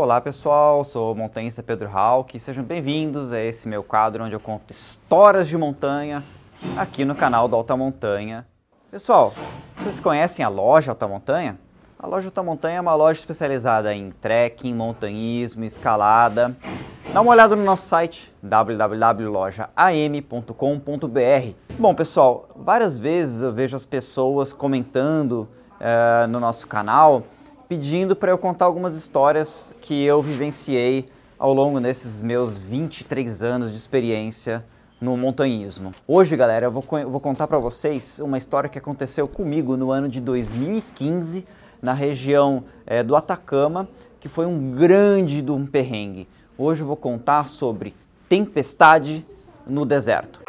Olá pessoal, sou o montanhista Pedro Hauck, sejam bem-vindos a esse meu quadro onde eu conto histórias de montanha aqui no canal do Alta Montanha. Pessoal, vocês conhecem a loja Alta Montanha? A loja Alta Montanha é uma loja especializada em trekking, montanhismo, escalada. Dá uma olhada no nosso site www.lojaam.com.br. Bom pessoal, várias vezes eu vejo as pessoas comentando uh, no nosso canal pedindo para eu contar algumas histórias que eu vivenciei ao longo desses meus 23 anos de experiência no montanhismo. Hoje, galera, eu vou, vou contar para vocês uma história que aconteceu comigo no ano de 2015 na região é, do Atacama, que foi um grande de um perrengue. Hoje eu vou contar sobre tempestade no deserto.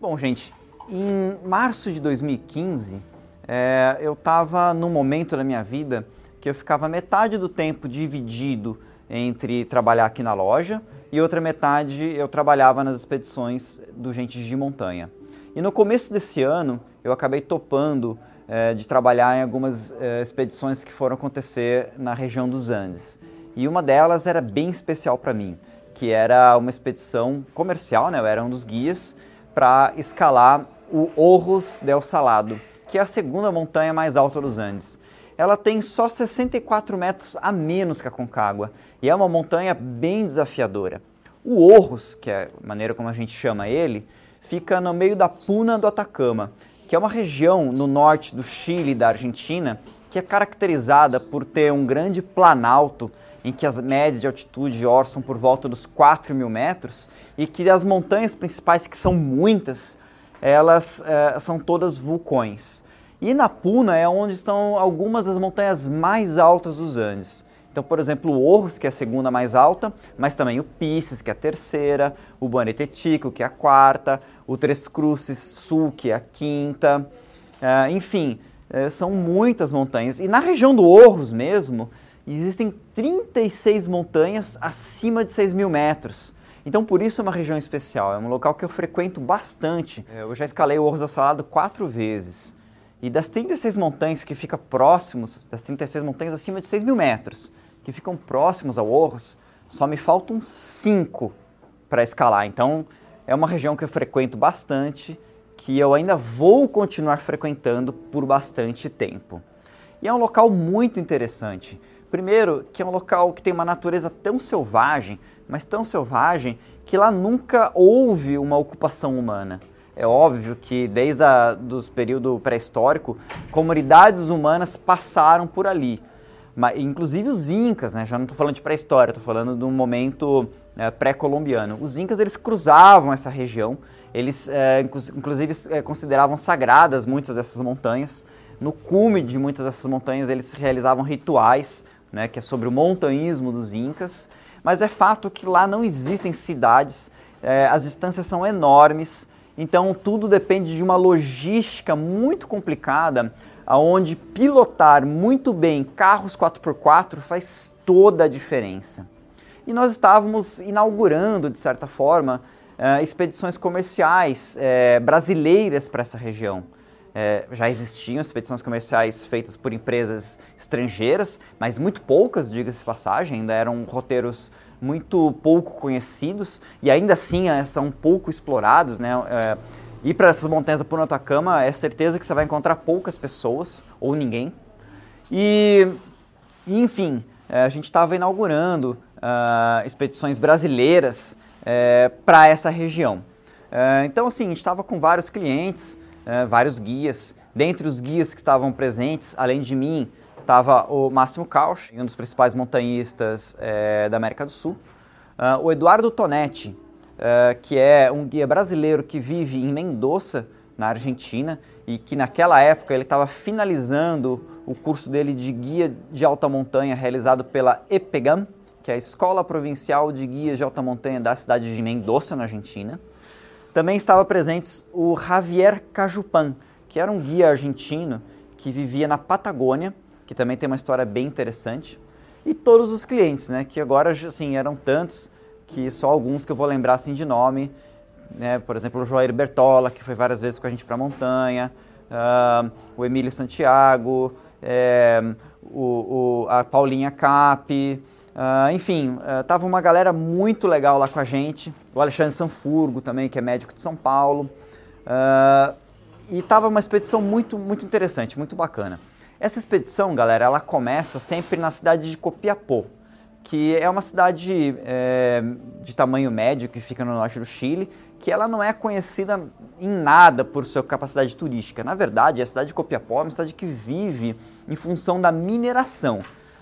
Bom, gente, em março de 2015, é, eu estava num momento da minha vida que eu ficava metade do tempo dividido entre trabalhar aqui na loja e outra metade eu trabalhava nas expedições do Gente de Montanha. E no começo desse ano eu acabei topando é, de trabalhar em algumas é, expedições que foram acontecer na região dos Andes. E uma delas era bem especial para mim, que era uma expedição comercial, né? eu era um dos guias para escalar o Orros del Salado, que é a segunda montanha mais alta dos Andes. Ela tem só 64 metros a menos que a Concagua e é uma montanha bem desafiadora. O Orros, que é a maneira como a gente chama ele, fica no meio da Puna do Atacama, que é uma região no norte do Chile e da Argentina que é caracterizada por ter um grande planalto em que as médias de altitude orçam por volta dos 4 mil metros e que as montanhas principais, que são muitas, elas é, são todas vulcões. E na Puna é onde estão algumas das montanhas mais altas dos Andes. Então, por exemplo, o Orros, que é a segunda mais alta, mas também o Pisces, que é a terceira, o Bonetetico, que é a quarta, o Três Cruces Sul, que é a quinta. Uh, enfim, uh, são muitas montanhas. E na região do Orros mesmo, existem 36 montanhas acima de 6 mil metros. Então, por isso é uma região especial, é um local que eu frequento bastante. É, eu já escalei o Orros do Salado quatro vezes. E das 36 montanhas que ficam próximos, das 36 montanhas acima de 6 mil metros, que ficam próximos ao Orros, só me faltam cinco para escalar. Então, é uma região que eu frequento bastante, que eu ainda vou continuar frequentando por bastante tempo. E é um local muito interessante. Primeiro, que é um local que tem uma natureza tão selvagem, mas tão selvagem, que lá nunca houve uma ocupação humana. É óbvio que desde o período pré-histórico, comunidades humanas passaram por ali. Mas, inclusive os incas, né? já não estou falando de pré-história, estou falando de um momento é, pré-colombiano. Os incas eles cruzavam essa região, eles é, inclusive é, consideravam sagradas muitas dessas montanhas. No cume de muitas dessas montanhas eles realizavam rituais né, que é sobre o montanhismo dos Incas, mas é fato que lá não existem cidades, as distâncias são enormes, então tudo depende de uma logística muito complicada, aonde pilotar muito bem carros 4x4 faz toda a diferença. E nós estávamos inaugurando, de certa forma, é, expedições comerciais é, brasileiras para essa região. É, já existiam expedições comerciais feitas por empresas estrangeiras, mas muito poucas, diga-se passagem, ainda eram roteiros muito pouco conhecidos e ainda assim são pouco explorados, né? É, ir para essas montanhas Puna Atacama é certeza que você vai encontrar poucas pessoas ou ninguém. E, enfim, é, a gente estava inaugurando uh, expedições brasileiras é, para essa região. É, então, assim, a gente estava com vários clientes, vários guias. Dentre os guias que estavam presentes, além de mim, estava o Máximo Cauch, um dos principais montanhistas da América do Sul. Uh, o Eduardo Tonetti, uh, que é um guia brasileiro que vive em Mendoza, na Argentina, e que naquela época ele estava finalizando o curso dele de guia de alta montanha realizado pela EPEGAM, que é a Escola Provincial de Guias de Alta Montanha da cidade de Mendoza, na Argentina. Também estava presente o Javier Cajupan, que era um guia argentino que vivia na Patagônia, que também tem uma história bem interessante. e todos os clientes, né, que agora assim eram tantos que só alguns que eu vou lembrar assim de nome, né, por exemplo o Joair Bertola que foi várias vezes com a gente para a montanha, uh, o Emílio Santiago, é, o, o, a Paulinha Cap, uh, enfim, uh, tava uma galera muito legal lá com a gente, o Alexandre Sanfurgo também que é médico de São Paulo, e tava uma expedição muito muito interessante, muito bacana. Essa expedição, galera, ela começa sempre na cidade de Copiapó, que é uma cidade é, de tamanho médio que fica no norte do Chile, que ela não é conhecida em nada por sua capacidade turística. Na verdade, a cidade de Copiapó é uma cidade que vive em função da mineração.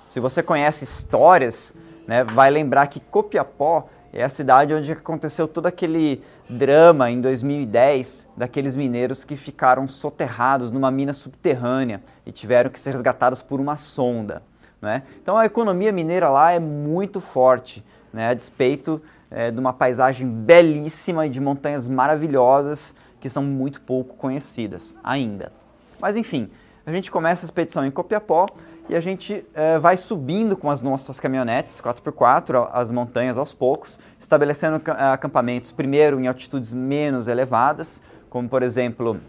Se você conhece histórias, né, vai lembrar que Copiapó é a cidade onde aconteceu todo aquele drama em 2010 daqueles mineiros que ficaram soterrados numa mina subterrânea e tiveram que ser resgatados por uma sonda. Né? Então a economia mineira lá é muito forte, né? a despeito é, de uma paisagem belíssima e de montanhas maravilhosas que são muito pouco conhecidas ainda. Mas enfim, a gente começa a expedição em Copiapó e a gente é, vai subindo com as nossas caminhonetes 4x4 as montanhas aos poucos, estabelecendo acampamentos primeiro em altitudes menos elevadas, como por exemplo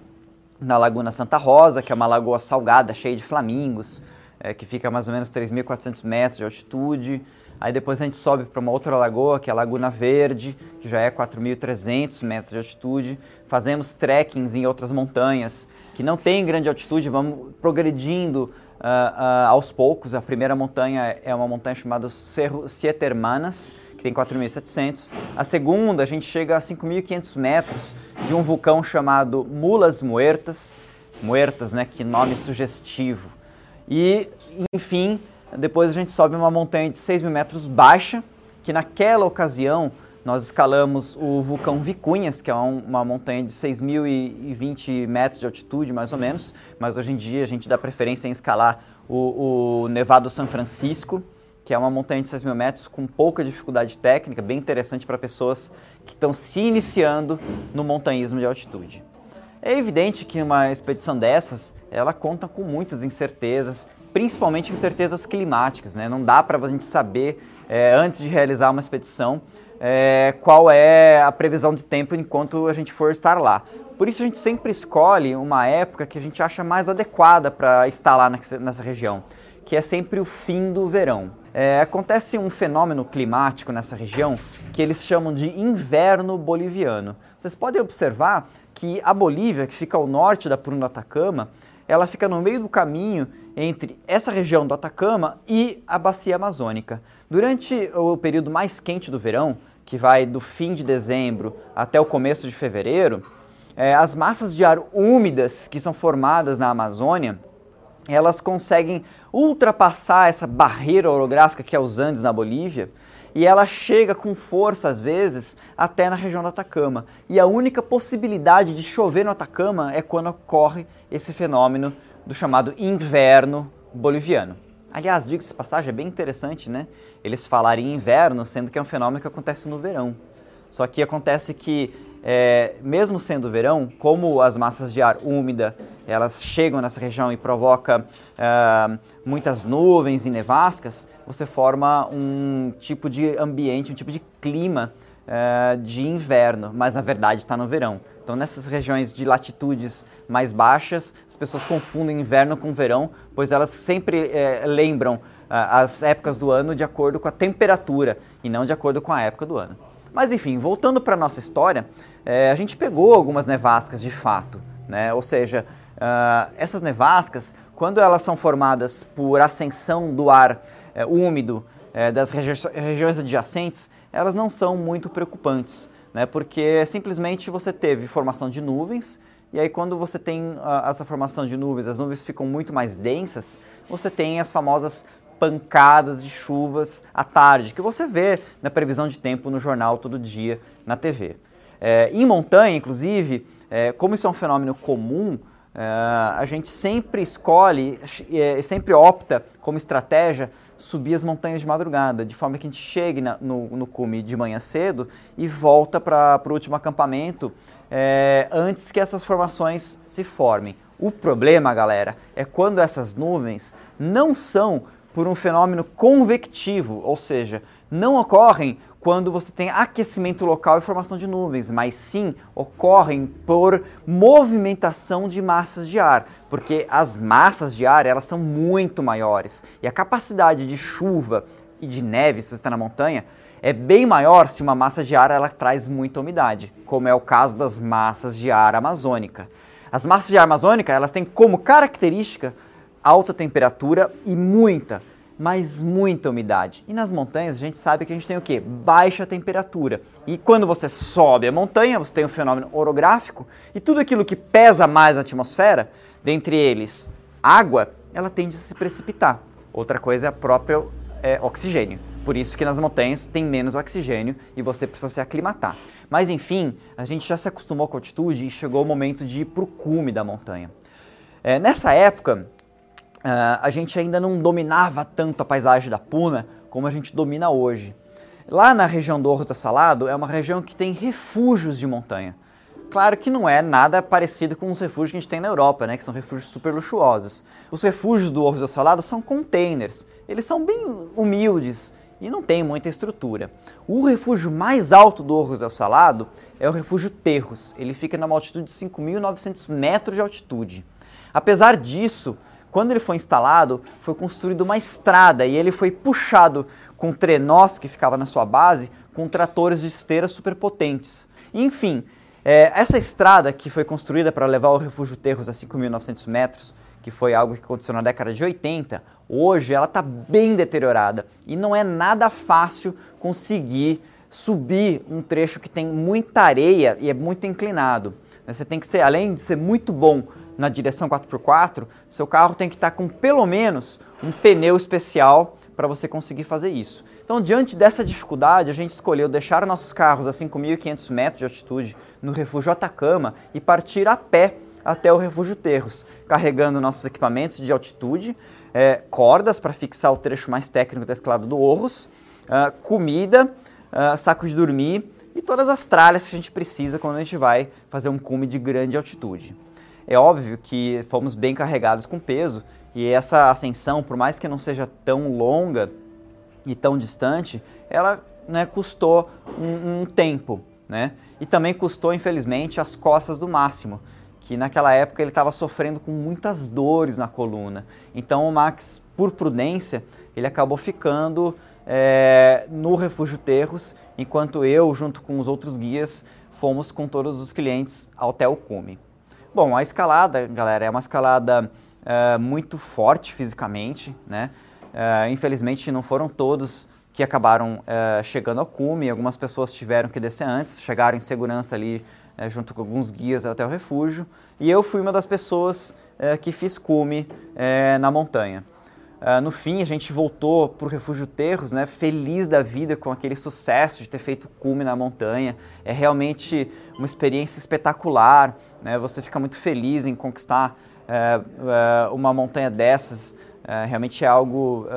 na Laguna Santa Rosa, que é uma lagoa salgada, cheia de flamingos, é, que fica a mais ou menos 3.400 metros de altitude. Aí depois a gente sobe para uma outra lagoa, que é a Laguna Verde, que já é 4.300 metros de altitude. Fazemos trekkings em outras montanhas que não tem grande altitude, vamos progredindo uh, uh, aos poucos. A primeira montanha é uma montanha chamada Cerro Siete Hermanas, que tem 4.700. A segunda, a gente chega a 5.500 metros de um vulcão chamado Mulas Muertas. Muertas, né? Que nome sugestivo. E, enfim, depois a gente sobe uma montanha de 6 mil metros baixa, que naquela ocasião nós escalamos o vulcão Vicunhas, que é uma montanha de 6.020 metros de altitude, mais ou menos, mas hoje em dia a gente dá preferência em escalar o, o Nevado São Francisco, que é uma montanha de 6 mil metros com pouca dificuldade técnica, bem interessante para pessoas que estão se iniciando no montanhismo de altitude. É evidente que uma expedição dessas, ela conta com muitas incertezas, principalmente incertezas climáticas, né? Não dá para a gente saber, é, antes de realizar uma expedição, é, qual é a previsão de tempo enquanto a gente for estar lá. Por isso a gente sempre escolhe uma época que a gente acha mais adequada para estar lá nessa região, que é sempre o fim do verão. É, acontece um fenômeno climático nessa região que eles chamam de inverno boliviano. Vocês podem observar que a Bolívia, que fica ao norte da Puna do Atacama, ela fica no meio do caminho entre essa região do Atacama e a bacia amazônica. Durante o período mais quente do verão, que vai do fim de dezembro até o começo de fevereiro, é, as massas de ar úmidas que são formadas na Amazônia, elas conseguem ultrapassar essa barreira orográfica que é os Andes na Bolívia e ela chega com força, às vezes, até na região do Atacama. E a única possibilidade de chover no Atacama é quando ocorre esse fenômeno do chamado inverno boliviano. Aliás, diga-se passagem, é bem interessante, né? Eles falarem inverno, sendo que é um fenômeno que acontece no verão. Só que acontece que, é, mesmo sendo verão, como as massas de ar úmida elas chegam nessa região e provocam é, muitas nuvens e nevascas, você forma um tipo de ambiente, um tipo de clima uh, de inverno, mas na verdade está no verão. Então, nessas regiões de latitudes mais baixas, as pessoas confundem inverno com verão, pois elas sempre eh, lembram uh, as épocas do ano de acordo com a temperatura e não de acordo com a época do ano. Mas enfim, voltando para a nossa história, a gente pegou algumas nevascas de fato, né? ou seja, uh, essas nevascas, quando elas são formadas por ascensão do ar úmido das regi regiões adjacentes, elas não são muito preocupantes, né? porque simplesmente você teve formação de nuvens, e aí quando você tem a, essa formação de nuvens, as nuvens ficam muito mais densas, você tem as famosas pancadas de chuvas à tarde, que você vê na previsão de tempo no jornal todo dia, na TV. É, em montanha, inclusive, é, como isso é um fenômeno comum, é, a gente sempre escolhe, é, sempre opta como estratégia subir as montanhas de madrugada, de forma que a gente chegue na, no, no cume de manhã cedo e volta para o último acampamento é, antes que essas formações se formem. O problema, galera, é quando essas nuvens não são por um fenômeno convectivo, ou seja, não ocorrem quando você tem aquecimento local e formação de nuvens, mas sim ocorrem por movimentação de massas de ar, porque as massas de ar elas são muito maiores e a capacidade de chuva e de neve, se você está na montanha, é bem maior se uma massa de ar ela traz muita umidade, como é o caso das massas de ar amazônica. As massas de ar amazônica elas têm como característica alta temperatura e muita, mas muita umidade. E nas montanhas a gente sabe que a gente tem o que? Baixa temperatura. E quando você sobe a montanha, você tem um fenômeno orográfico e tudo aquilo que pesa mais na atmosfera, dentre eles água, ela tende a se precipitar. Outra coisa é a própria é, oxigênio. Por isso que nas montanhas tem menos oxigênio e você precisa se aclimatar. Mas enfim, a gente já se acostumou com a altitude e chegou o momento de ir para o cume da montanha. É, nessa época, uh, a gente ainda não dominava tanto a paisagem da Puna como a gente domina hoje. Lá na região do Orros da Salado é uma região que tem refúgios de montanha. Claro que não é nada parecido com os refúgios que a gente tem na Europa, né, que são refúgios super luxuosos. Os refúgios do Orros da Salado são containers. Eles são bem humildes e não tem muita estrutura. O refúgio mais alto do Orros del Salado é o refúgio Terros. Ele fica numa altitude de 5.900 metros de altitude. Apesar disso, quando ele foi instalado, foi construída uma estrada e ele foi puxado com trenós que ficava na sua base com tratores de esteira superpotentes. Enfim, é, essa estrada que foi construída para levar o refúgio Terros a 5.900 metros, que foi algo que aconteceu na década de 80, hoje ela está bem deteriorada e não é nada fácil conseguir subir um trecho que tem muita areia e é muito inclinado. Você tem que ser, além de ser muito bom na direção 4x4, seu carro tem que estar com pelo menos um pneu especial para você conseguir fazer isso. Então, diante dessa dificuldade, a gente escolheu deixar nossos carros a 5.500 metros de altitude no refúgio Atacama e partir a pé até o refúgio Terros, carregando nossos equipamentos de altitude, é, cordas para fixar o trecho mais técnico da escalada do Orros, uh, comida, uh, saco de dormir e todas as tralhas que a gente precisa quando a gente vai fazer um cume de grande altitude. É óbvio que fomos bem carregados com peso e essa ascensão, por mais que não seja tão longa e tão distante, ela né, custou um, um tempo, né? E também custou, infelizmente, as costas do Máximo, que naquela época ele estava sofrendo com muitas dores na coluna. Então o Max, por prudência, ele acabou ficando é, no Refúgio Terros, enquanto eu, junto com os outros guias, fomos com todos os clientes até o cume. Bom, a escalada, galera, é uma escalada uh, muito forte fisicamente, né? Uh, infelizmente não foram todos que acabaram uh, chegando ao cume, algumas pessoas tiveram que descer antes, chegaram em segurança ali junto com alguns guias até o refúgio, e eu fui uma das pessoas que fiz cume na montanha. Uh, no fim, a gente voltou para o Refúgio Terros, né, feliz da vida com aquele sucesso de ter feito cume na montanha. É realmente uma experiência espetacular. Né? Você fica muito feliz em conquistar uh, uh, uma montanha dessas. realmente é algo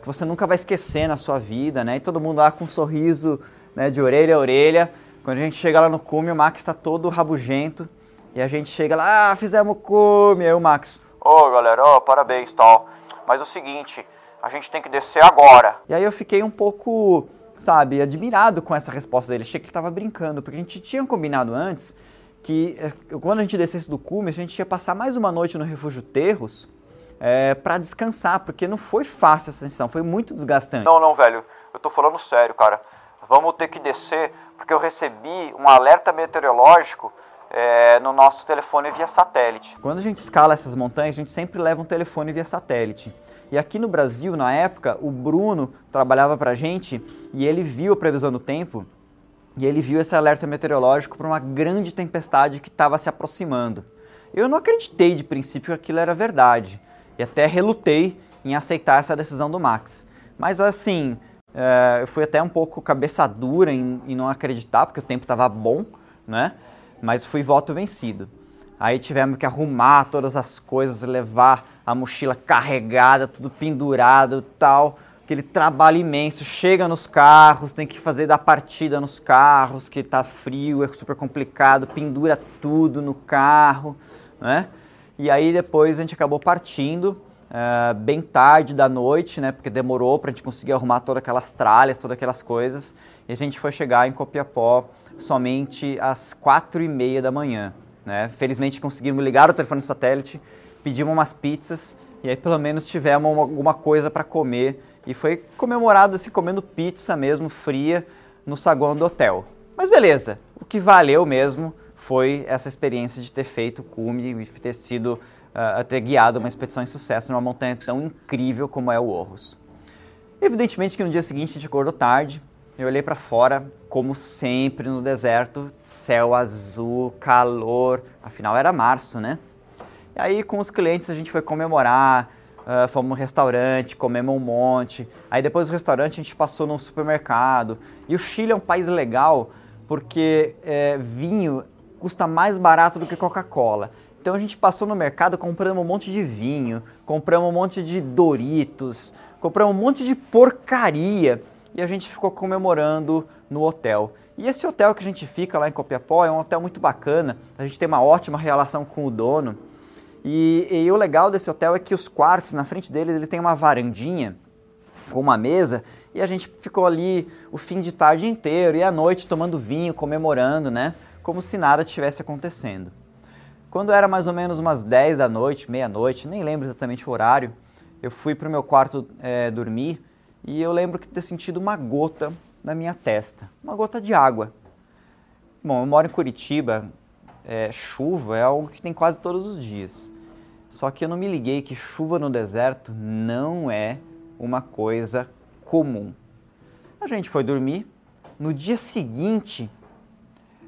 que você nunca vai esquecer na sua vida. Né? E todo mundo lá com um sorriso né, de orelha a orelha. Quando a gente chega lá no cume, o Max está todo rabugento. E a gente chega lá, ah, fizemos cume. Aí o Max, ô oh, galera, oh, parabéns tal mas é o seguinte, a gente tem que descer agora. E aí eu fiquei um pouco, sabe, admirado com essa resposta dele. Achei que ele estava brincando, porque a gente tinha combinado antes que eh, quando a gente descesse do cume, a gente ia passar mais uma noite no Refúgio Terros é, eh, para descansar, porque não foi fácil essa sessão, foi muito desgastante. Não, não, velho, eu tô falando sério, cara. Vamos ter que descer, porque eu recebi um alerta meteorológico é, no nosso telefone via satélite. Quando a gente escala essas montanhas, a gente sempre leva um telefone via satélite. E aqui no Brasil, na época, o Bruno trabalhava para a gente e ele viu a previsão do tempo e ele viu esse alerta meteorológico para uma grande tempestade que estava se aproximando. Eu não acreditei de princípio que aquilo era verdade e até relutei em aceitar essa decisão do Max. Mas assim, é, eu fui até um pouco cabeça dura em, em não acreditar, porque o tempo estava bom, né? Mas fui voto vencido. Aí tivemos que arrumar todas as coisas, levar a mochila carregada, tudo pendurado tal. Aquele trabalho imenso. Chega nos carros, tem que fazer da partida nos carros, que tá frio, é super complicado, pendura tudo no carro, né? E aí depois a gente acabou partindo uh, bem tarde da noite, né? Porque demorou para a gente conseguir arrumar todas aquelas tralhas, todas aquelas coisas. E a gente foi chegar em Copiapó somente às quatro e meia da manhã. Né? Felizmente conseguimos ligar o telefone satélite, pedimos umas pizzas e aí pelo menos tivemos uma, alguma coisa para comer e foi comemorado assim comendo pizza mesmo fria no saguão do hotel. Mas beleza, o que valeu mesmo foi essa experiência de ter feito o cume e ter sido ter guiado uma expedição em sucesso numa montanha tão incrível como é o Orros. Evidentemente que no dia seguinte a gente acordou tarde, eu olhei para fora, como sempre no deserto, céu azul, calor, afinal era março, né? E aí com os clientes a gente foi comemorar, uh, fomos no restaurante, comemos um monte. Aí depois do restaurante a gente passou num supermercado. E o Chile é um país legal porque é, vinho custa mais barato do que Coca-Cola. Então a gente passou no mercado, compramos um monte de vinho, compramos um monte de Doritos, compramos um monte de porcaria e a gente ficou comemorando no hotel. E esse hotel que a gente fica lá em Copiapó é um hotel muito bacana, a gente tem uma ótima relação com o dono. E, e o legal desse hotel é que os quartos, na frente deles, ele tem uma varandinha com uma mesa e a gente ficou ali o fim de tarde inteiro e à noite tomando vinho, comemorando, né? Como se nada tivesse acontecendo. Quando era mais ou menos umas 10 da noite, meia-noite, nem lembro exatamente o horário, eu fui para o meu quarto é, dormir e eu lembro de ter sentido uma gota na minha testa, uma gota de água. Bom, eu moro em Curitiba, é, chuva é algo que tem quase todos os dias. Só que eu não me liguei que chuva no deserto não é uma coisa comum. A gente foi dormir. No dia seguinte,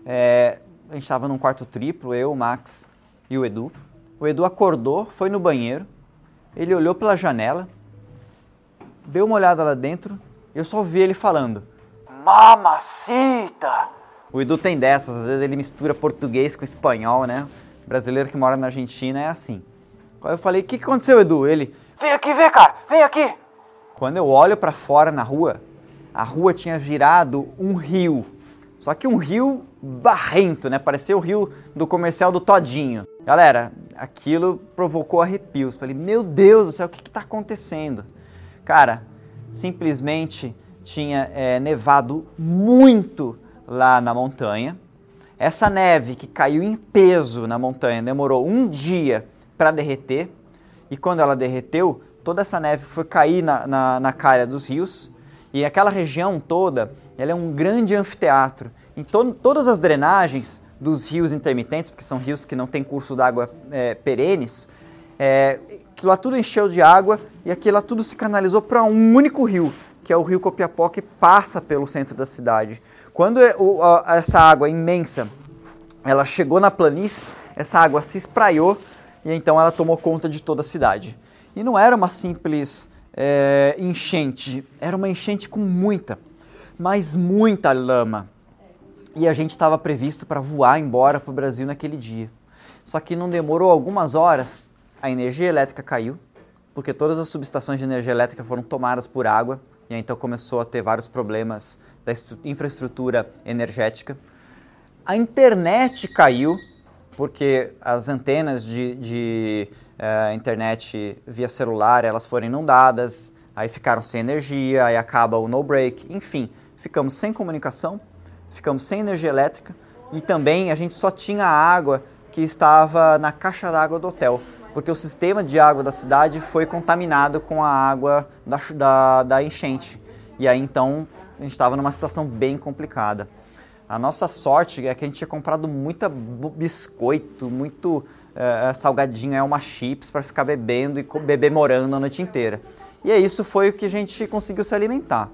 é, a gente estava num quarto triplo, eu, o Max e o Edu. O Edu acordou, foi no banheiro, ele olhou pela janela, deu uma olhada lá dentro, eu só vi ele falando: Mamacita! O Edu tem dessas, às vezes ele mistura português com espanhol, né? Brasileiro que mora na Argentina é assim. Aí eu falei: O que, que aconteceu, Edu? Ele: Vem aqui ver, cara, vem aqui! Quando eu olho para fora na rua, a rua tinha virado um rio. Só que um rio barrento, né? Parecia o rio do comercial do Todinho. Galera, aquilo provocou arrepios. Falei, meu Deus do céu, o que está acontecendo? Cara, simplesmente tinha é, nevado muito lá na montanha. Essa neve que caiu em peso na montanha demorou um dia para derreter. E quando ela derreteu, toda essa neve foi cair na, na, na calha dos rios. E aquela região toda ela é um grande anfiteatro. Em to todas as drenagens dos rios intermitentes, porque são rios que não têm curso d'água é, perenes, é, lá tudo encheu de água e aquilo lá tudo se canalizou para um único rio, que é o rio Copiapó, que passa pelo centro da cidade. Quando é essa água imensa ela chegou na planície, essa água se espraiou e então ela tomou conta de toda a cidade. E não era uma simples é, enchente, era uma enchente com muita, mas muita lama. E a gente estava previsto para voar embora para o Brasil naquele dia. Só que não demorou algumas horas, a energia elétrica caiu, porque todas as subestações de energia elétrica foram tomadas por água, e então começou a ter vários problemas da infraestrutura energética. A internet caiu, porque as antenas de, de uh, internet via celular elas foram inundadas, aí ficaram sem energia, aí acaba o no break, enfim, ficamos sem comunicação, ficamos sem energia elétrica e também a gente só tinha água que estava na caixa d'água do hotel, porque o sistema de água da cidade foi contaminado com a água da, da, da enchente. E aí então a gente estava numa situação bem complicada. A nossa sorte é que a gente tinha comprado muita biscoito, muito uh, salgadinho, é uma chips para ficar bebendo e beber morando a noite inteira. E é isso foi o que a gente conseguiu se alimentar.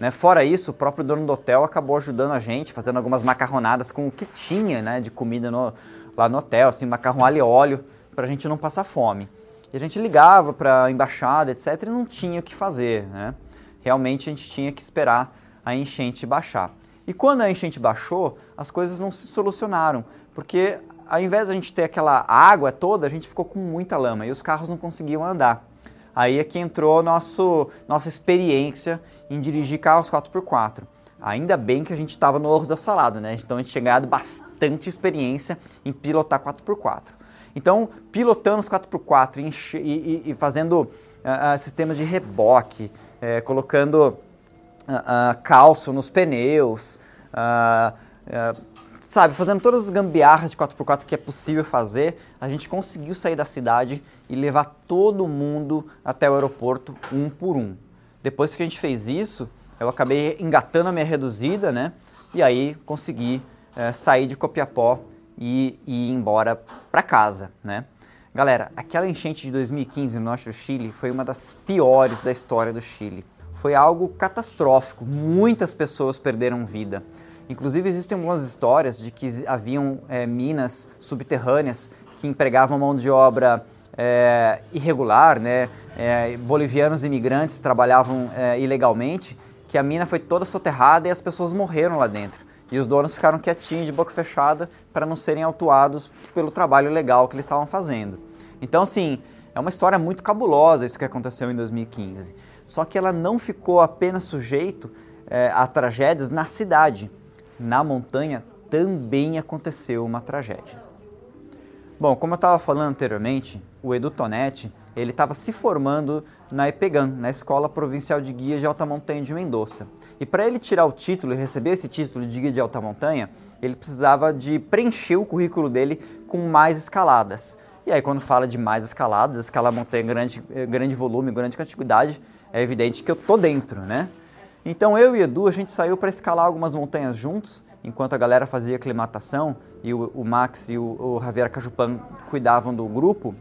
Né? Fora isso, o próprio dono do hotel acabou ajudando a gente, fazendo algumas macarronadas com o que tinha né, de comida no, lá no hotel, assim, macarrão alho e óleo, para a gente não passar fome. E a gente ligava para a embaixada, etc, e não tinha o que fazer. Né? Realmente a gente tinha que esperar a enchente baixar. E quando a enchente baixou, as coisas não se solucionaram, porque ao invés de a gente ter aquela água toda, a gente ficou com muita lama e os carros não conseguiam andar. Aí é que entrou nosso, nossa experiência em dirigir carros 4x4. Ainda bem que a gente estava no Orros da Salada, né? Então a gente tinha ganhado bastante experiência em pilotar 4x4. Então, pilotando os 4x4 e, e, e fazendo uh, uh, sistemas de reboque, uh, colocando calço nos pneus, sabe, fazendo todas as gambiarras de 4x4 que é possível fazer, a gente conseguiu sair da cidade e levar todo mundo até o aeroporto um por um. Depois que a gente fez isso, eu acabei engatando a minha reduzida, né? E aí consegui é, sair de Copiapó e, e ir embora para casa, né? Galera, aquela enchente de 2015 no norte do Chile foi uma das piores da história do Chile. Foi algo catastrófico, muitas pessoas perderam vida. Inclusive existem algumas histórias de que haviam é, minas subterrâneas que empregavam mão de obra é, irregular, né? É, bolivianos imigrantes trabalhavam é, ilegalmente, que a mina foi toda soterrada e as pessoas morreram lá dentro. E os donos ficaram quietinhos, de boca fechada, para não serem autuados pelo trabalho legal que eles estavam fazendo. Então, assim, é uma história muito cabulosa isso que aconteceu em 2015. Só que ela não ficou apenas sujeito é, a tragédias na cidade. Na montanha também aconteceu uma tragédia. Bom, como eu estava falando anteriormente, o Edu Tonetti, ele estava se formando na EPEGAN, na Escola Provincial de Guia de Alta Montanha de Mendoza. E para ele tirar o título e receber esse título de guia de alta montanha, ele precisava de preencher o currículo dele com mais escaladas. E aí, quando fala de mais escaladas, escalar montanha grande, eh, grande volume, grande quantidade, é evidente que eu tô dentro, né? Então eu e Edu, a gente saiu para escalar algumas montanhas juntos, enquanto a galera fazia aclimatação e o, o Max e o, o Javier Cajupan cuidavam do grupo,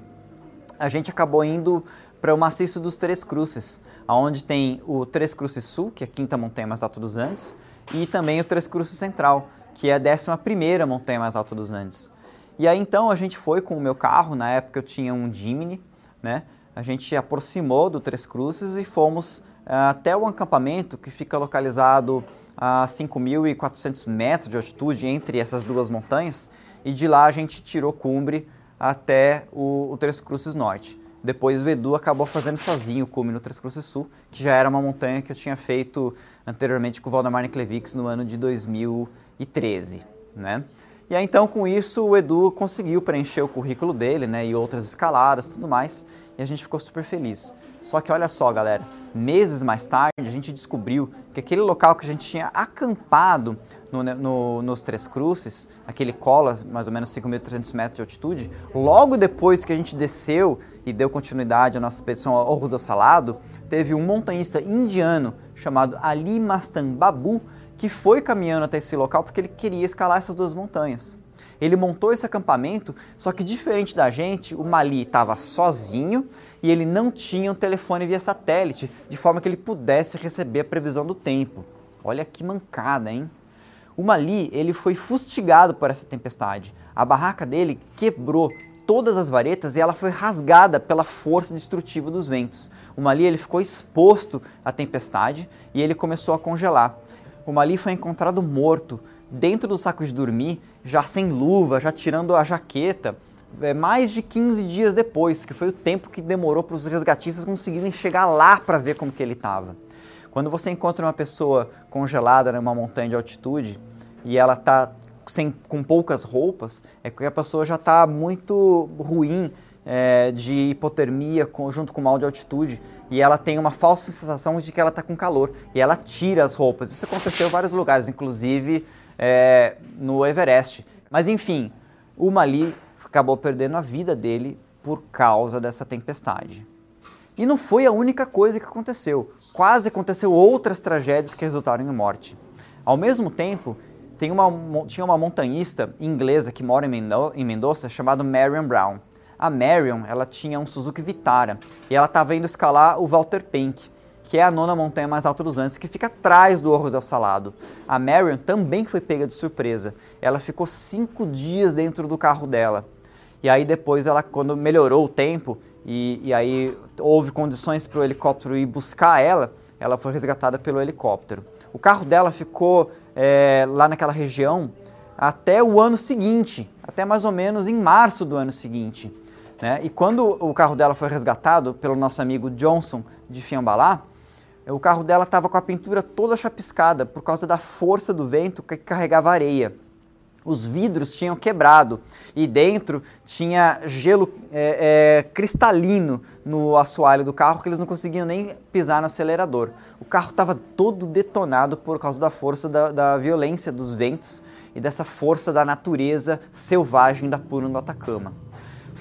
a gente acabou indo para o maciço dos Três Cruzes, onde tem o Três Cruzes Sul, que é a quinta montanha mais alta dos Andes, e também o Três Cruzes Central, que é a décima primeira montanha mais alta dos Andes. E aí então a gente foi com o meu carro, na época eu tinha um Jimny, né? A gente aproximou do Três Cruzes e fomos uh, até o acampamento que fica localizado a 5.400 metros de altitude entre essas duas montanhas e de lá a gente tirou cumbre até o, o Três Cruzes Norte. Depois o Edu acabou fazendo sozinho o cume no Três Cruzes Sul, que já era uma montanha que eu tinha feito anteriormente com o Valdemar Niklevix no ano de 2013, né? E aí então com isso o Edu conseguiu preencher o currículo dele, né, e outras escaladas, tudo mais, e a gente ficou super feliz. Só que olha só, galera, meses mais tarde a gente descobriu que aquele local que a gente tinha acampado no, no, nos Três Cruzes, aquele cola, mais ou menos 5.300 metros de altitude, logo depois que a gente desceu e deu continuidade à nossa expedição ao do Salado, teve um montanhista indiano chamado Ali Mastan Babu que foi caminhando até esse local porque ele queria escalar essas duas montanhas. Ele montou esse acampamento, só que diferente da gente, o Mali estava sozinho e ele não tinha um telefone via satélite, de forma que ele pudesse receber a previsão do tempo. Olha que mancada, hein? O Mali, ele foi fustigado por essa tempestade. A barraca dele quebrou todas as varetas e ela foi rasgada pela força destrutiva dos ventos. O Mali ele ficou exposto à tempestade e ele começou a congelar. O Mali foi encontrado morto dentro do saco de dormir, já sem luva, já tirando a jaqueta, é, mais de 15 dias depois, que foi o tempo que demorou para os resgatistas conseguirem chegar lá para ver como que ele estava. Quando você encontra uma pessoa congelada numa montanha de altitude e ela está com poucas roupas, é porque a pessoa já está muito ruim é, de hipotermia com, junto com mal de altitude e ela tem uma falsa sensação de que ela está com calor e ela tira as roupas. Isso aconteceu em vários lugares, inclusive é, no Everest. Mas enfim, o Mali acabou perdendo a vida dele por causa dessa tempestade. E não foi a única coisa que aconteceu. Quase aconteceu outras tragédias que resultaram em morte. Ao mesmo tempo, tem uma, tinha uma montanhista inglesa que mora em Mendoza chamada Marion Brown. A Marion, ela tinha um Suzuki Vitara e ela estava indo escalar o Walter Penck que é a nona montanha mais alta dos Andes, que fica atrás do Orros del Salado. A Marion também foi pega de surpresa. Ela ficou cinco dias dentro do carro dela. E aí depois, ela, quando melhorou o tempo e, e aí houve condições para o helicóptero ir buscar ela, ela foi resgatada pelo helicóptero. O carro dela ficou é, lá naquela região até o ano seguinte, até mais ou menos em março do ano seguinte. Né? E quando o carro dela foi resgatado pelo nosso amigo Johnson de Fiambalá, o carro dela estava com a pintura toda chapiscada por causa da força do vento que carregava areia. os vidros tinham quebrado e dentro tinha gelo é, é, cristalino no assoalho do carro que eles não conseguiam nem pisar no acelerador. O carro estava todo detonado por causa da força da, da, violência dos ventos e dessa força da natureza selvagem da Puna do Atacama.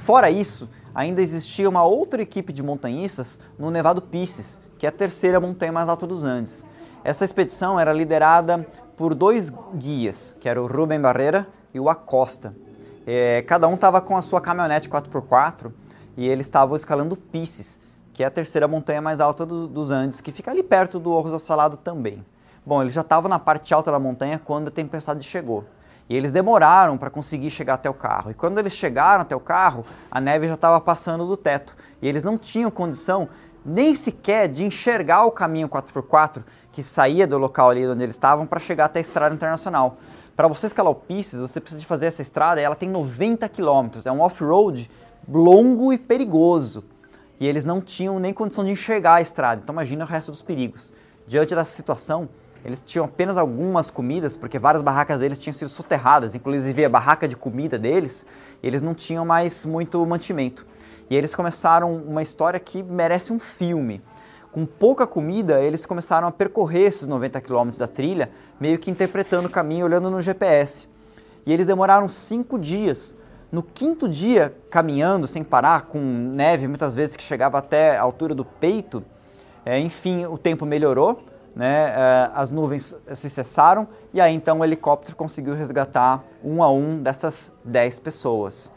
Fora isso, ainda existia uma outra equipe de montanhistas no Nevado Pisces, que é a terceira montanha mais alta dos Andes. Essa expedição era liderada por dois guias, que era o Rubem Barreira e o Acosta. É, cada um estava com a sua caminhonete 4x4 e eles estavam escalando Pisces, que é a terceira montanha mais alta do, dos Andes, que fica ali perto do Orros Salado também. Bom, eles já estavam na parte alta da montanha quando a tempestade chegou. E eles demoraram para conseguir chegar até o carro. E quando eles chegaram até o carro, a neve já estava passando do teto. E eles não tinham condição nem sequer de enxergar o caminho 4x4 que saía do local ali onde eles estavam para chegar até a estrada internacional. Para você escalar o Pisces, você precisa de fazer essa estrada e ela tem 90 km. É um off-road longo e perigoso. E eles não tinham nem condição de enxergar a estrada. Então imagina o resto dos perigos. Diante dessa situação, eles tinham apenas algumas comidas, porque várias barracas deles tinham sido soterradas, inclusive a barraca de comida deles, eles não tinham mais muito mantimento. E eles começaram uma história que merece um filme com pouca comida, eles começaram a percorrer esses 90 quilômetros da trilha, meio que interpretando o caminho, olhando no GPS. E eles demoraram cinco dias. No quinto dia, caminhando sem parar, com neve muitas vezes que chegava até a altura do peito, é, enfim, o tempo melhorou, né, é, as nuvens se cessaram e aí então o helicóptero conseguiu resgatar um a um dessas 10 pessoas.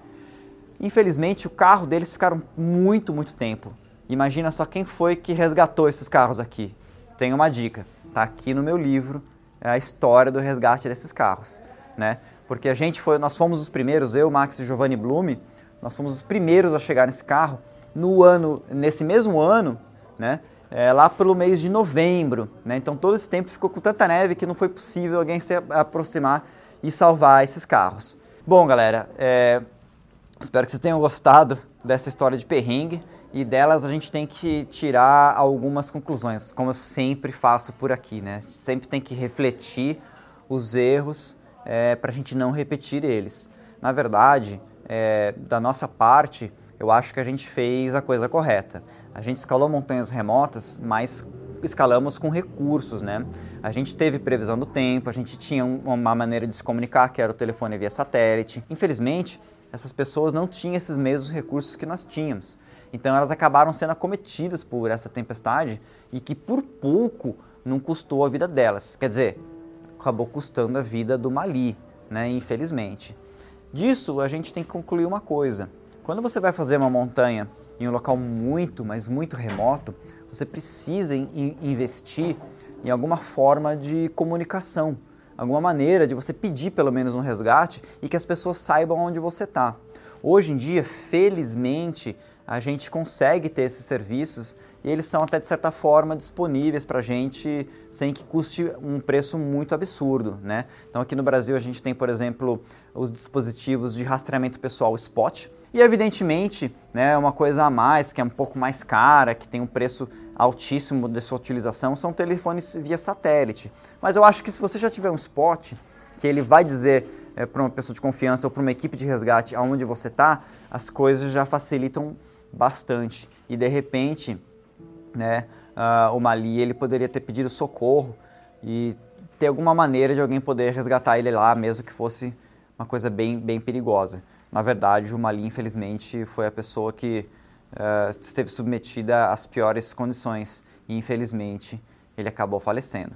Infelizmente, o carro deles ficaram muito, muito tempo Imagina só quem foi que resgatou esses carros aqui. Tem uma dica, tá aqui no meu livro é a história do resgate desses carros, né? Porque a gente foi, nós fomos os primeiros, eu, Max e Giovanni Blume, nós fomos os primeiros a chegar nesse carro no ano, nesse mesmo ano, né? É, lá pelo mês de novembro, né? Então todo esse tempo ficou com tanta neve que não foi possível alguém se aproximar e salvar esses carros. Bom, galera, é, espero que vocês tenham gostado dessa história de perrengue e delas a gente tem que tirar algumas conclusões, como eu sempre faço por aqui, né? Sempre tem que refletir os erros é, para a gente não repetir eles. Na verdade, é, da nossa parte, eu acho que a gente fez a coisa correta. A gente escalou montanhas remotas, mas escalamos com recursos, né? A gente teve previsão do tempo, a gente tinha uma maneira de se comunicar, que era o telefone via satélite. Infelizmente, essas pessoas não tinham esses mesmos recursos que nós tínhamos. Então elas acabaram sendo acometidas por essa tempestade e que por pouco não custou a vida delas. Quer dizer, acabou custando a vida do Mali, né, infelizmente. Disso a gente tem que concluir uma coisa. Quando você vai fazer uma montanha em um local muito, mas muito remoto, você precisa in investir em alguma forma de comunicação, alguma maneira de você pedir pelo menos um resgate e que as pessoas saibam onde você está. Hoje em dia, felizmente, a gente consegue ter esses serviços e eles são até de certa forma disponíveis para a gente sem que custe um preço muito absurdo, né? Então aqui no Brasil a gente tem, por exemplo, os dispositivos de rastreamento pessoal Spot e evidentemente, né, uma coisa a mais que é um pouco mais cara, que tem um preço altíssimo de sua utilização, são telefones via satélite. Mas eu acho que se você já tiver um Spot, que ele vai dizer é, para uma pessoa de confiança ou para uma equipe de resgate aonde você está, as coisas já facilitam bastante. E de repente, né, uh, o Mali ele poderia ter pedido socorro e ter alguma maneira de alguém poder resgatar ele lá, mesmo que fosse uma coisa bem, bem perigosa. Na verdade, o Mali, infelizmente, foi a pessoa que uh, esteve submetida às piores condições e, infelizmente, ele acabou falecendo.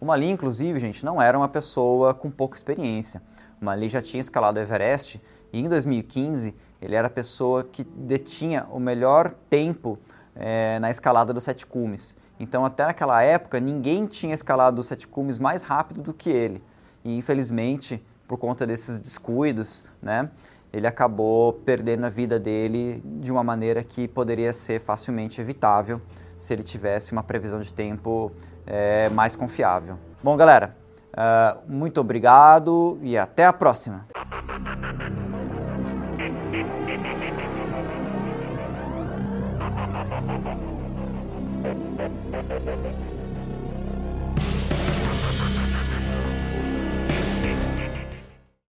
O Mali, inclusive, gente, não era uma pessoa com pouca experiência. O Mali já tinha escalado o Everest e em 2015 ele era a pessoa que detinha o melhor tempo é, na escalada dos sete cumes. Então, até naquela época, ninguém tinha escalado os sete cumes mais rápido do que ele. E, infelizmente, por conta desses descuidos, né, ele acabou perdendo a vida dele de uma maneira que poderia ser facilmente evitável se ele tivesse uma previsão de tempo é, mais confiável. Bom, galera, uh, muito obrigado e até a próxima!